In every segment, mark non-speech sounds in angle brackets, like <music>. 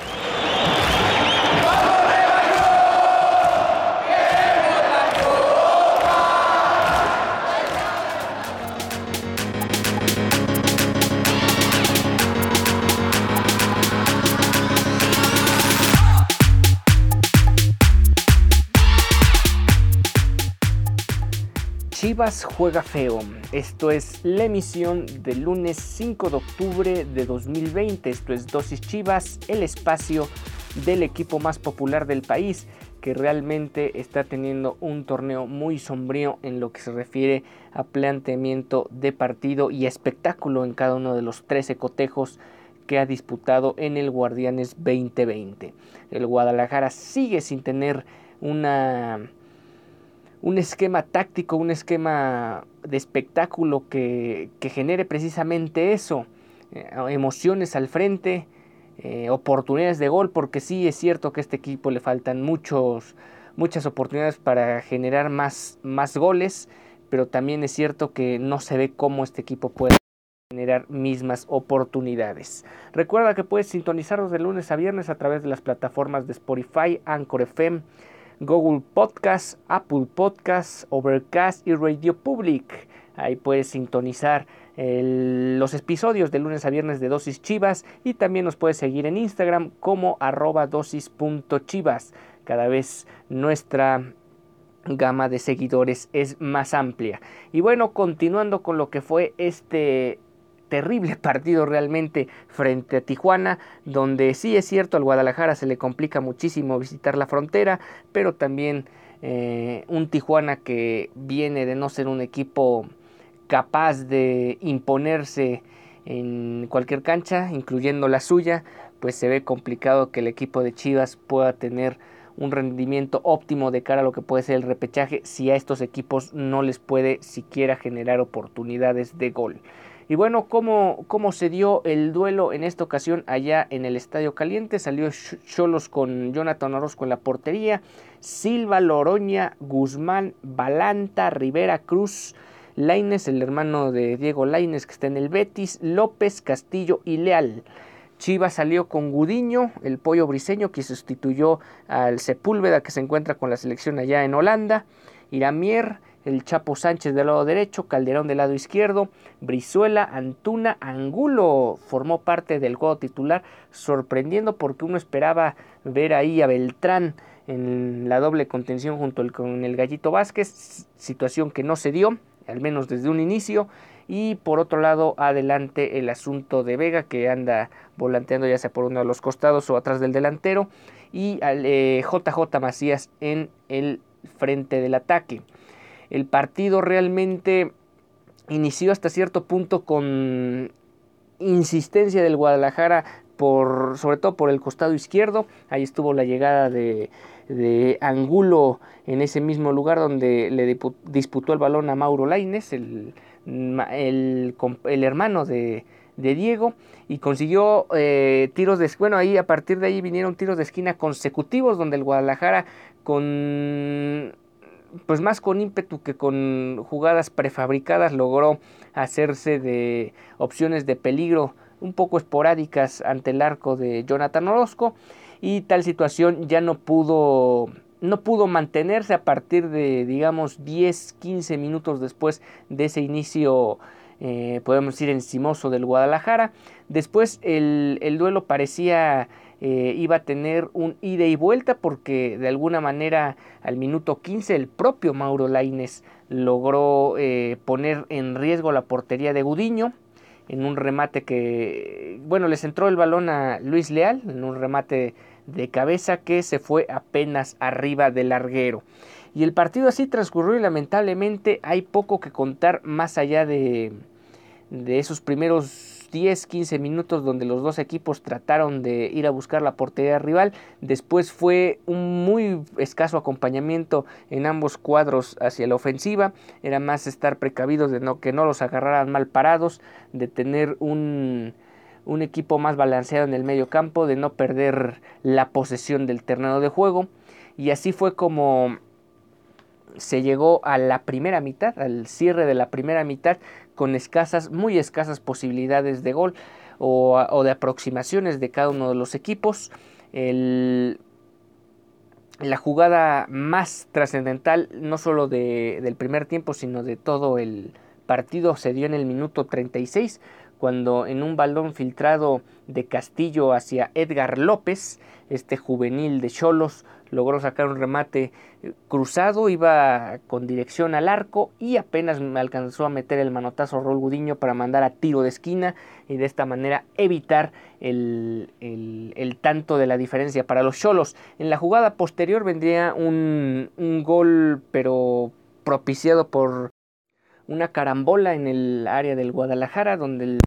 何? Juega feo. Esto es la emisión del lunes 5 de octubre de 2020. Esto es Dosis Chivas, el espacio del equipo más popular del país que realmente está teniendo un torneo muy sombrío en lo que se refiere a planteamiento de partido y espectáculo en cada uno de los 13 cotejos que ha disputado en el Guardianes 2020. El Guadalajara sigue sin tener una un esquema táctico, un esquema de espectáculo que, genere precisamente eso, eh, emociones al frente, eh, oportunidades de gol, porque sí es cierto que a este equipo le faltan muchos, muchas oportunidades para generar más, más goles, pero también es cierto que no se ve cómo este equipo puede generar mismas oportunidades. Recuerda que puedes sintonizarnos de lunes a viernes a través de las plataformas de Spotify, Anchor FM, Google Podcast, Apple Podcast, Overcast y Radio Public. Ahí puedes sintonizar los episodios de lunes a viernes de Dosis Chivas y también nos puedes seguir en Instagram como arroba dosis.chivas. Cada vez nuestra gama de seguidores es más amplia. Y bueno, continuando con lo que fue este terrible partido realmente frente a Tijuana, donde sí es cierto al Guadalajara se le complica muchísimo visitar la frontera, pero también eh, un Tijuana que viene de no ser un equipo capaz de imponerse en cualquier cancha, incluyendo la suya, pues se ve complicado que el equipo de Chivas pueda tener un rendimiento óptimo de cara a lo que puede ser el repechaje si a estos equipos no les puede siquiera generar oportunidades de gol. Y bueno, ¿cómo, ¿cómo, se dio el duelo en esta ocasión allá en el Estadio Caliente? Salió Cholos con Jonathan Orozco en la portería, Silva, Loroña, Guzmán, Balanta, Rivera, Cruz, Laines, el hermano de Diego Laines que está en el Betis, López, Castillo y Leal. Chivas salió con Gudiño, el pollo briseño que sustituyó al Sepúlveda que se encuentra con la selección allá en Holanda, Iramier, el Chapo Sánchez del lado derecho, Calderón del lado izquierdo, Brizuela, Antuna, Angulo formó parte del juego titular, sorprendiendo porque uno esperaba ver ahí a Beltrán en la doble contención junto con el Gallito Vázquez, situación que no se dio, al menos desde un inicio. Y por otro lado, adelante el asunto de Vega que anda volanteando ya sea por uno de los costados o atrás del delantero. Y al JJ eh, Macías en el frente del ataque. El partido realmente inició hasta cierto punto con insistencia del Guadalajara por, sobre todo por el costado izquierdo. Ahí estuvo la llegada de, Angulo en ese mismo lugar donde le disputó el balón a Mauro Laines, el, el, hermano de, Diego, y consiguió eh, tiros de bueno ahí a partir de ahí vinieron tiros de esquina consecutivos donde el Guadalajara con pues más con ímpetu que con jugadas prefabricadas logró hacerse de opciones de peligro un poco esporádicas ante el arco de Jonathan Orozco y tal situación ya no pudo no pudo mantenerse a partir de digamos 10 15 minutos después de ese inicio eh, podemos decir encimoso del Guadalajara. Después el, el duelo parecía eh, iba a tener un ida y vuelta porque de alguna manera al minuto 15 el propio Mauro Laines logró eh, poner en riesgo la portería de Gudiño en un remate que, bueno, les entró el balón a Luis Leal en un remate de cabeza que se fue apenas arriba del larguero. Y el partido así transcurrió y lamentablemente hay poco que contar más allá de, de esos primeros 10-15 minutos donde los dos equipos trataron de ir a buscar la portería rival. Después fue un muy escaso acompañamiento en ambos cuadros hacia la ofensiva. Era más estar precavidos de no, que no los agarraran mal parados, de tener un, un equipo más balanceado en el medio campo, de no perder la posesión del terreno de juego. Y así fue como se llegó a la primera mitad, al cierre de la primera mitad, con escasas, muy escasas posibilidades de gol o, de aproximaciones de cada uno de los equipos. la jugada más trascendental, no solo del primer tiempo, sino de todo el partido, se dio en el minuto 36, cuando en un balón filtrado de Castillo hacia Edgar López, este juvenil de Cholos, logró sacar un remate eh, cruzado, iba con dirección al arco y apenas alcanzó a meter el manotazo Rol Gudiño para mandar a tiro de esquina y de esta manera evitar el, tanto de la diferencia para los Cholos. En la jugada posterior vendría un, un gol pero propiciado por una carambola en el área del Guadalajara donde el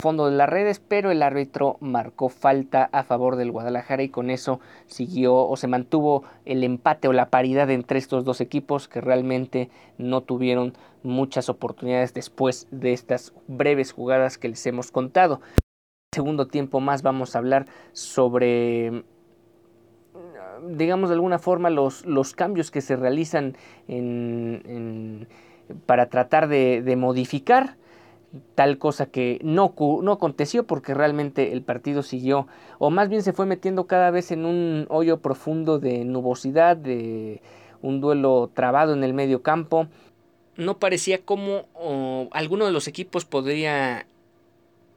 fondo de las redes, pero el árbitro marcó falta a favor del Guadalajara y con eso siguió o se mantuvo el empate o la paridad entre estos dos equipos que realmente no tuvieron muchas oportunidades después de estas breves jugadas que les hemos contado. segundo tiempo más vamos a hablar sobre digamos de alguna forma los, los cambios que se realizan en, para tratar de, de modificar tal cosa que no, no aconteció porque realmente el partido siguió, o más bien se fue metiendo cada vez en un hoyo profundo de nubosidad, de un duelo trabado en el medio campo. No parecía como alguno de los equipos podría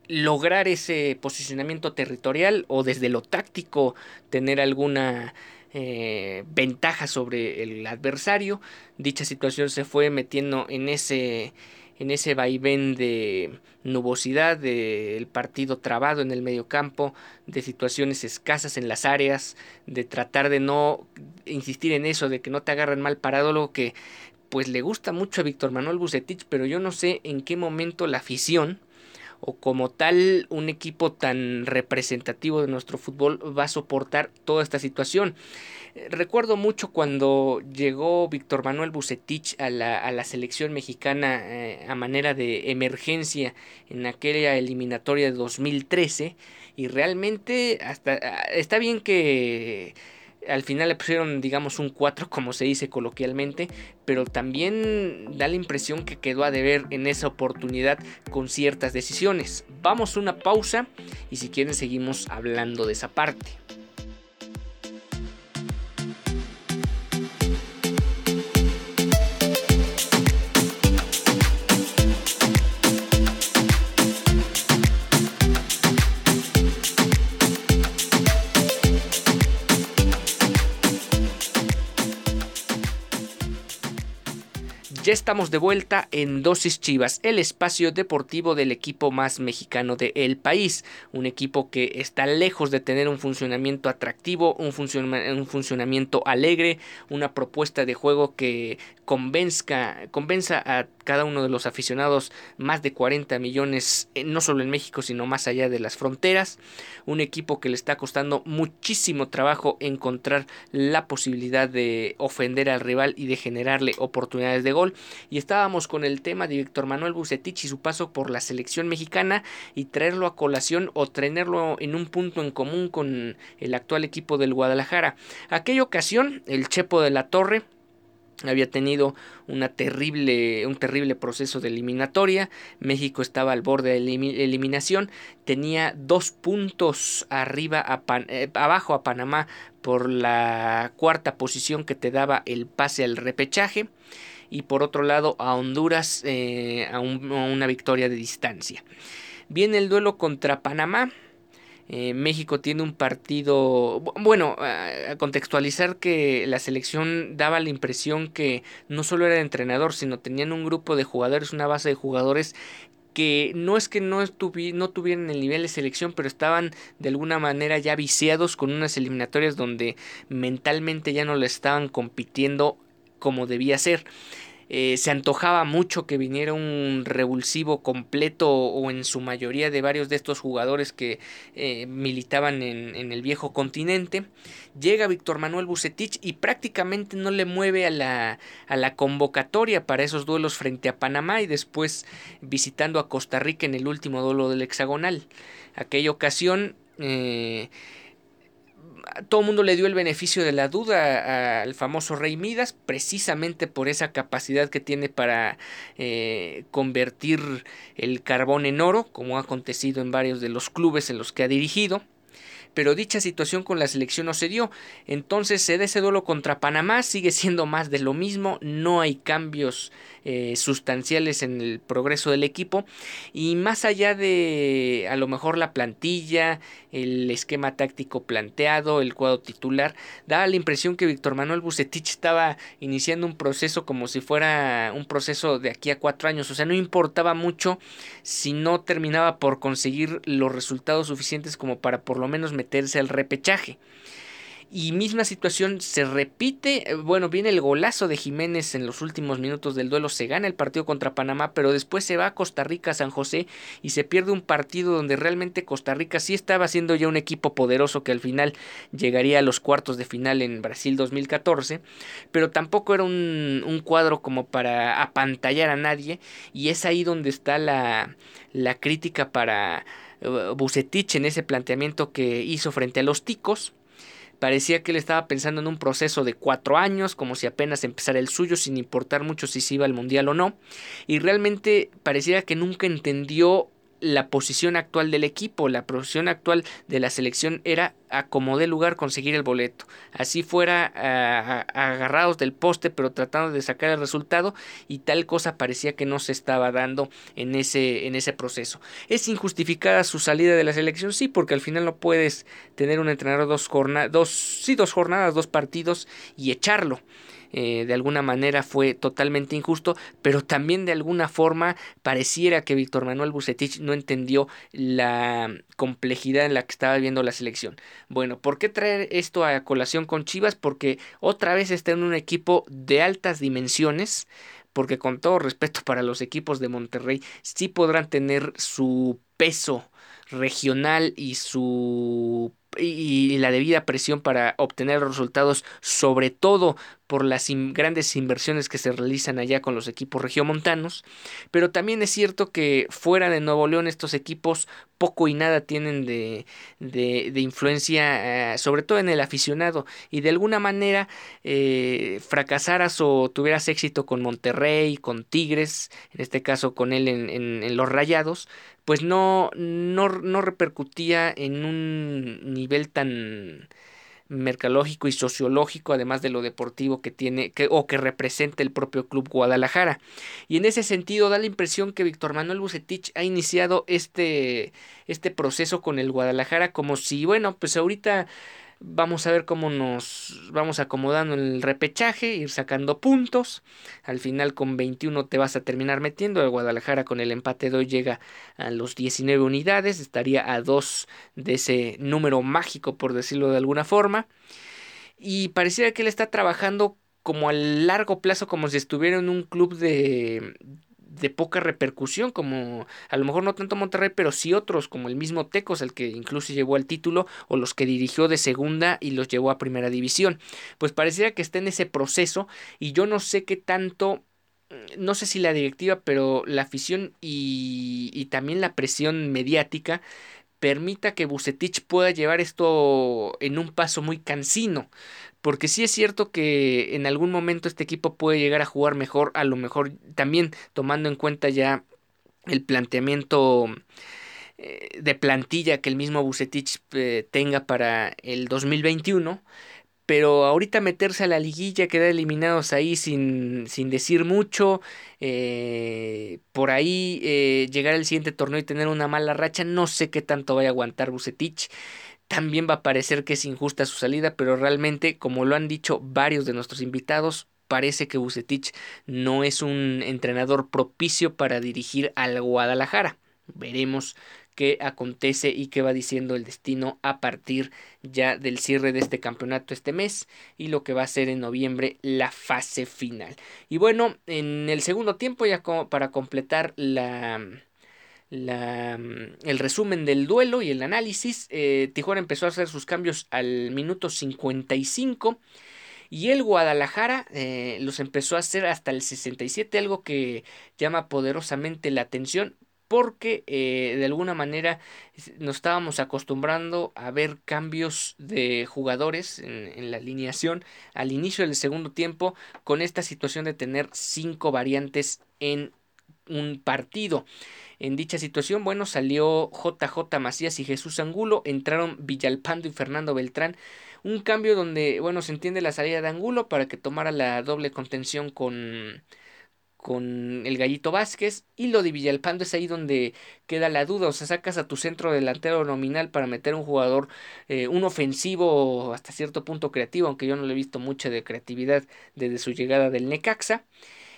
lograr ese posicionamiento territorial o desde lo táctico tener alguna eh, ventaja sobre el adversario. Dicha situación se fue metiendo en ese en ese vaivén de nubosidad, del partido trabado en el mediocampo, de situaciones escasas en las áreas, de tratar de no insistir en eso, de que no te agarran mal parado, lo que pues le gusta mucho a Víctor Manuel Bucetich, pero yo no sé en qué momento la afición o como tal un equipo tan representativo de nuestro fútbol va a soportar toda esta situación. Recuerdo mucho cuando llegó Víctor Manuel Bucetich a la, a la selección mexicana eh, a manera de emergencia en aquella eliminatoria de 2013 y realmente hasta está bien que al final le pusieron, digamos, un 4, como se dice coloquialmente, pero también da la impresión que quedó a deber en esa oportunidad con ciertas decisiones. Vamos a una pausa y si quieren seguimos hablando de esa parte. Ya estamos de vuelta en Dosis Chivas, el espacio deportivo del equipo más mexicano del país. Un equipo que está lejos de tener un funcionamiento atractivo, un, un funcionamiento alegre, una propuesta de juego que convenzca, convenza a cada uno de los aficionados, más de 40 millones, eh, no solo en México, sino más allá de las fronteras. Un equipo que le está costando muchísimo trabajo encontrar la posibilidad de ofender al rival y de generarle oportunidades de gol. Y estábamos con el tema de Víctor Manuel Bucetich y su paso por la selección mexicana y traerlo a colación o tenerlo en un punto en común con el actual equipo del Guadalajara. Aquella ocasión, el Chepo de la Torre había tenido una terrible, un terrible proceso de eliminatoria. México estaba al borde de eliminación. Tenía dos puntos arriba a eh, abajo a Panamá por la cuarta posición que te daba el pase al repechaje. Y por otro lado a Honduras eh, a una victoria de distancia. Viene el duelo contra Panamá. Eh, México tiene un partido, bueno, a contextualizar que la selección daba la impresión que no solo era entrenador, sino tenían un grupo de jugadores, una base de jugadores que no es que no, no tuvieran el nivel de selección, pero estaban de alguna manera ya viciados con unas eliminatorias donde mentalmente ya no le estaban compitiendo como debía ser. Eh, se antojaba mucho que viniera un revulsivo completo o en su mayoría de varios de estos jugadores que eh, militaban en, en, el viejo continente. Llega Víctor Manuel Bucetich y prácticamente no le mueve a la, a la convocatoria para esos duelos frente a Panamá y después visitando a Costa Rica en el último duelo del hexagonal. Aquella ocasión eh, todo el mundo le dio el beneficio de la duda al famoso Rey Midas, precisamente por esa capacidad que tiene para eh, convertir el carbón en oro, como ha acontecido en varios de los clubes en los que ha dirigido pero dicha situación con la selección no se dio. Entonces se da ese duelo contra Panamá, sigue siendo más de lo mismo, no hay cambios eh, sustanciales en el progreso del equipo y más allá de a lo mejor la plantilla, el esquema táctico planteado, el cuadro titular, daba la impresión que Víctor Manuel Bucetich estaba iniciando un proceso como si fuera un proceso de aquí a cuatro años, o sea, no importaba mucho si no terminaba por conseguir los resultados suficientes como para por lo menos meterse al repechaje. Y misma situación se repite. Eh, bueno, viene el golazo de Jiménez en los últimos minutos del duelo. Se gana el partido contra Panamá, pero después se va a Costa Rica, San José, y se pierde un partido donde realmente Costa Rica sí estaba siendo ya un equipo poderoso que al final llegaría a los cuartos de final en Brasil 2014. Pero tampoco era un, un cuadro como para apantallar a nadie. Y es ahí donde está la, la crítica para Bucetich en ese planteamiento que hizo frente a los ticos. Parecía que él estaba pensando en un proceso de cuatro años, como si apenas empezara el suyo, sin importar mucho si se iba al mundial o no. Y realmente parecía que nunca entendió la posición actual del equipo, la posición actual de la selección era a como de lugar conseguir el boleto. Así fuera agarrados del poste, pero tratando de sacar el resultado y tal cosa parecía que no se estaba dando en ese, en ese proceso. ¿Es injustificada su salida de la selección? Sí, porque al final no puedes tener un entrenador dos dos, sí, dos jornadas, dos partidos y echarlo. Eh, de alguna manera fue totalmente injusto, pero también de alguna forma pareciera que Víctor Manuel Bucetich no entendió la complejidad en la que estaba viendo la selección. Bueno, ¿por qué traer esto a colación con Chivas? Porque otra vez está en un equipo de altas dimensiones, porque con todo respeto para los equipos de Monterrey, sí podrán tener su peso regional y su y la debida presión para obtener resultados, sobre todo por las grandes inversiones que se realizan allá con los equipos regiomontanos, pero también es cierto que fuera de Nuevo León estos equipos poco y nada tienen de, de, influencia, eh, sobre todo en el aficionado, y de alguna manera eh, fracasaras o tuvieras éxito con Monterrey, con Tigres, en este caso con él en, en los Rayados, pues no, no, no repercutía en un nivel tan mercalógico y sociológico, además de lo deportivo que tiene que, o que representa el propio Club Guadalajara. Y en ese sentido da la impresión que Víctor Manuel Bucetich ha iniciado este, este proceso con el Guadalajara como si, bueno, pues ahorita Vamos a ver cómo nos vamos acomodando en el repechaje, ir sacando puntos. Al final con 21 te vas a terminar metiendo. El Guadalajara con el empate de hoy llega a los 19 unidades. Estaría a 2 de ese número mágico, por decirlo de alguna forma. Y pareciera que él está trabajando como a largo plazo, como si estuviera en un club de, de poca repercusión, como a lo mejor no tanto Monterrey, pero sí otros, como el mismo Tecos, el que incluso llevó el título, o los que dirigió de segunda y los llevó a primera división. Pues pareciera que está en ese proceso y yo no sé qué tanto no sé si la directiva, pero la afición y, y, también la presión mediática permita que Bucetich pueda llevar esto en un paso muy cansino. Porque sí es cierto que en algún momento este equipo puede llegar a jugar mejor, a lo mejor también tomando en cuenta ya el planteamiento eh, de plantilla que el mismo Bucetich eh, tenga para el 2021 pero ahorita meterse a la liguilla, quedar eliminados ahí sin, sin decir mucho, eh, por ahí llegar al siguiente torneo y tener una mala racha, no sé qué tanto vaya a aguantar Bucetich. También va a parecer que es injusta su salida, pero realmente, como lo han dicho varios de nuestros invitados, parece que Bucetich no es un entrenador propicio para dirigir al Guadalajara. Veremos qué acontece y qué va diciendo el destino a partir ya del cierre de este campeonato este mes y lo que va a ser en noviembre la fase final. Y bueno, en el segundo tiempo ya como para completar la la, el resumen del duelo y el análisis. Eh, Tijuana empezó a hacer sus cambios al minuto 55 y el Guadalajara eh, los empezó a hacer hasta el 67, algo que llama poderosamente la atención porque eh, de alguna manera nos estábamos acostumbrando a ver cambios de jugadores en, en, la alineación al inicio del segundo tiempo con esta situación de tener cinco variantes en un partido. En dicha situación, bueno, salió JJ Macías y Jesús Angulo, entraron Villalpando y Fernando Beltrán. Un cambio donde, bueno, se entiende la salida de Angulo para que tomara la doble contención con con el Gallito Vázquez y lo de Villalpando es ahí donde queda la duda, o sea, sacas a tu centro delantero nominal para meter un jugador, eh, un ofensivo hasta cierto punto creativo, aunque yo no le he visto mucha de creatividad desde su llegada del Necaxa.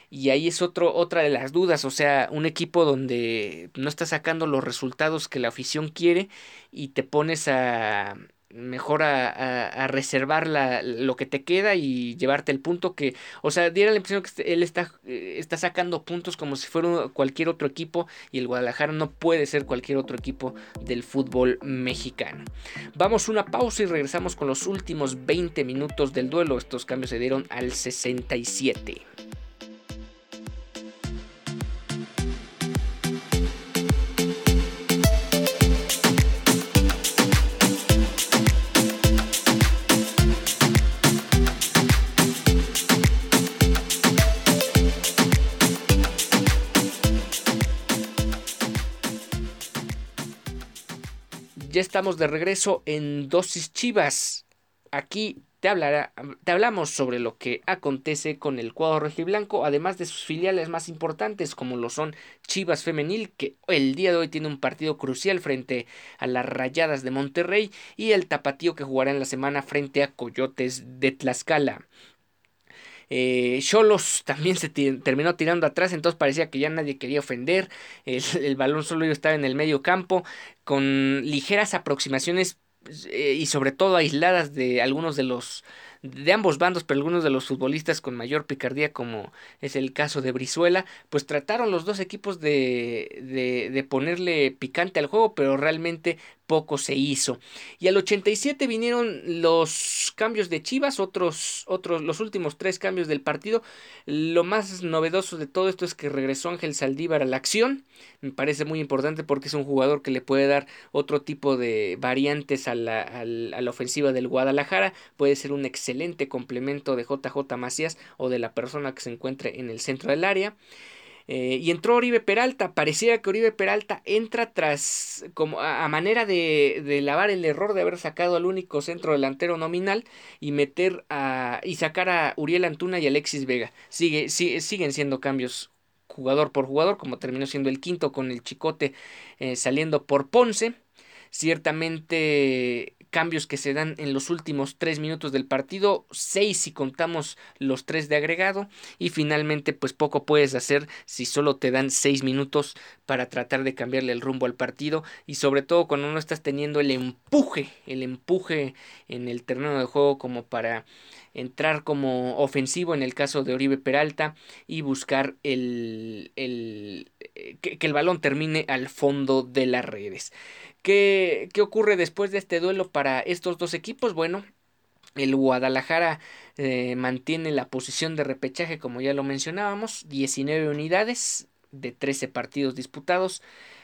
Y ahí es otro, otra de las dudas, o sea, un equipo donde no está sacando los resultados que la afición quiere y te pones a mejor a, reservar la, lo que te queda y llevarte el punto que, o sea, diera la impresión que él está, eh, está sacando puntos como si fuera cualquier otro equipo y el Guadalajara no puede ser cualquier otro equipo del fútbol mexicano. Vamos una pausa y regresamos con los últimos 20 minutos del duelo. Estos cambios se dieron al 67. Ya estamos de regreso en Dosis Chivas. Aquí te, hablará, hablamos sobre lo que acontece con el cuadro rojiblanco, además de sus filiales más importantes, como lo son Chivas Femenil, que el día de hoy tiene un partido crucial frente a las Rayadas de Monterrey, y el Tapatío que jugará en la semana frente a Coyotes de Tlaxcala. Eh, Cholos también se terminó tirando atrás, entonces parecía que ya nadie quería ofender. El, <laughs> balón solo estaba en el medio campo, con ligeras aproximaciones eh, y sobre todo aisladas de algunos de los de ambos bandos, pero algunos de los futbolistas con mayor picardía, como es el caso de Brizuela, pues trataron los dos equipos de, de, de ponerle picante al juego, pero realmente poco se hizo. Y al 87 vinieron los cambios de Chivas, otros, otros, los últimos tres cambios del partido. Lo más novedoso de todo esto es que regresó Ángel Saldívar a la acción. Me parece muy importante porque es un jugador que le puede dar otro tipo de variantes a la, a la ofensiva del Guadalajara. Puede ser un excelente complemento de JJ Macías o de la persona que se encuentre en el centro del área. Eh, y entró Oribe Peralta. Pareciera que Oribe Peralta entra tras, como a, manera de, de, lavar el error de haber sacado al único centro delantero nominal y meter a, y sacar a Uriel Antuna y Alexis Vega. Sigue, siguen siendo cambios jugador por jugador, como terminó siendo el quinto con el Chicote eh, saliendo por Ponce. Ciertamente cambios que se dan en los últimos tres minutos del partido, seis si contamos los tres de agregado y finalmente pues poco puedes hacer si solo te dan seis minutos para tratar de cambiarle el rumbo al partido y sobre todo cuando no estás teniendo el empuje, el empuje en el terreno de juego como para entrar como ofensivo en el caso de Oribe Peralta y buscar el, el eh, que, que el balón termine al fondo de las redes. ¿Qué, ¿Qué ocurre después de este duelo para estos dos equipos? Bueno, el Guadalajara eh, mantiene la posición de repechaje, como ya lo mencionábamos, 19 unidades de 13 partidos disputados,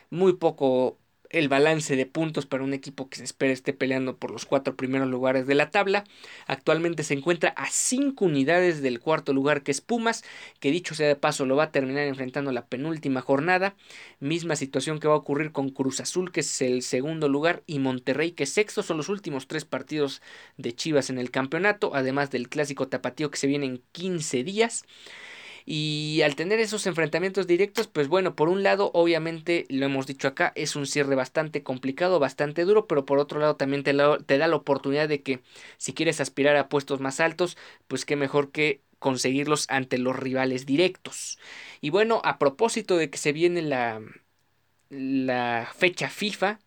muy poco el balance de puntos para un equipo que se espera esté peleando por los cuatro primeros lugares de la tabla. Actualmente se encuentra a cinco unidades del cuarto lugar que es Pumas, que dicho sea de paso lo va a terminar enfrentando la penúltima jornada. Misma situación que va a ocurrir con Cruz Azul, que es el segundo lugar, y Monterrey, que es sexto. Son los últimos tres partidos de Chivas en el campeonato, además del clásico tapatío que se viene en 15 días. Y al tener esos enfrentamientos directos, pues bueno, por un lado, obviamente, lo hemos dicho acá, es un cierre bastante complicado, bastante duro, pero por otro lado también te, te da la oportunidad de que si quieres aspirar a puestos más altos, pues qué mejor que conseguirlos ante los rivales directos. Y bueno, a propósito de que se viene la, la fecha FIFA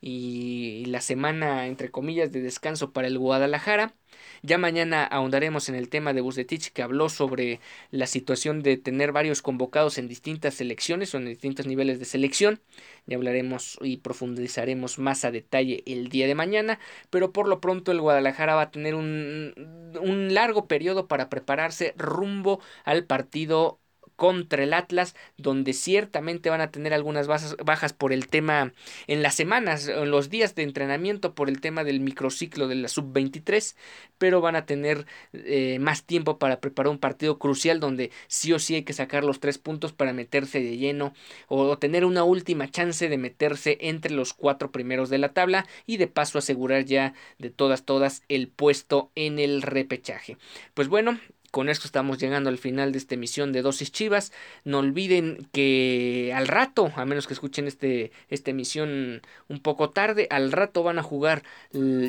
y la semana entre comillas de descanso para el Guadalajara. Ya mañana ahondaremos en el tema de Bucetich que habló sobre la situación de tener varios convocados en distintas selecciones o en distintos niveles de selección. Ya hablaremos y profundizaremos más a detalle el día de mañana, pero por lo pronto el Guadalajara va a tener un, un largo periodo para prepararse rumbo al partido contra el Atlas, donde ciertamente van a tener algunas bajas por el tema en las semanas, en los días de entrenamiento por el tema del microciclo de la sub-23, pero van a tener eh, más tiempo para preparar un partido crucial donde sí o sí hay que sacar los tres puntos para meterse de lleno o tener una última chance de meterse entre los cuatro primeros de la tabla y de paso asegurar ya de todas todas el puesto en el repechaje. Pues bueno, con esto estamos llegando al final de esta emisión de Dosis Chivas. No olviden que al rato, a menos que escuchen este, esta emisión un poco tarde, al rato van a jugar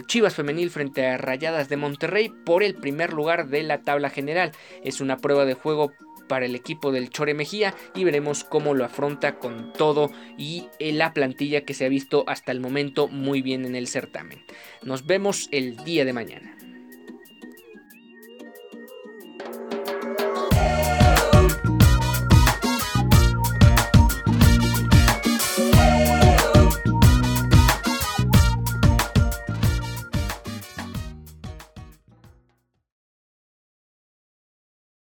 Chivas Femenil frente a Rayadas de Monterrey por el primer lugar de la tabla general. Es una prueba de juego para el equipo del Chore Mejía y veremos cómo lo afronta con todo y la plantilla que se ha visto hasta el momento muy bien en el certamen. Nos vemos el día de mañana.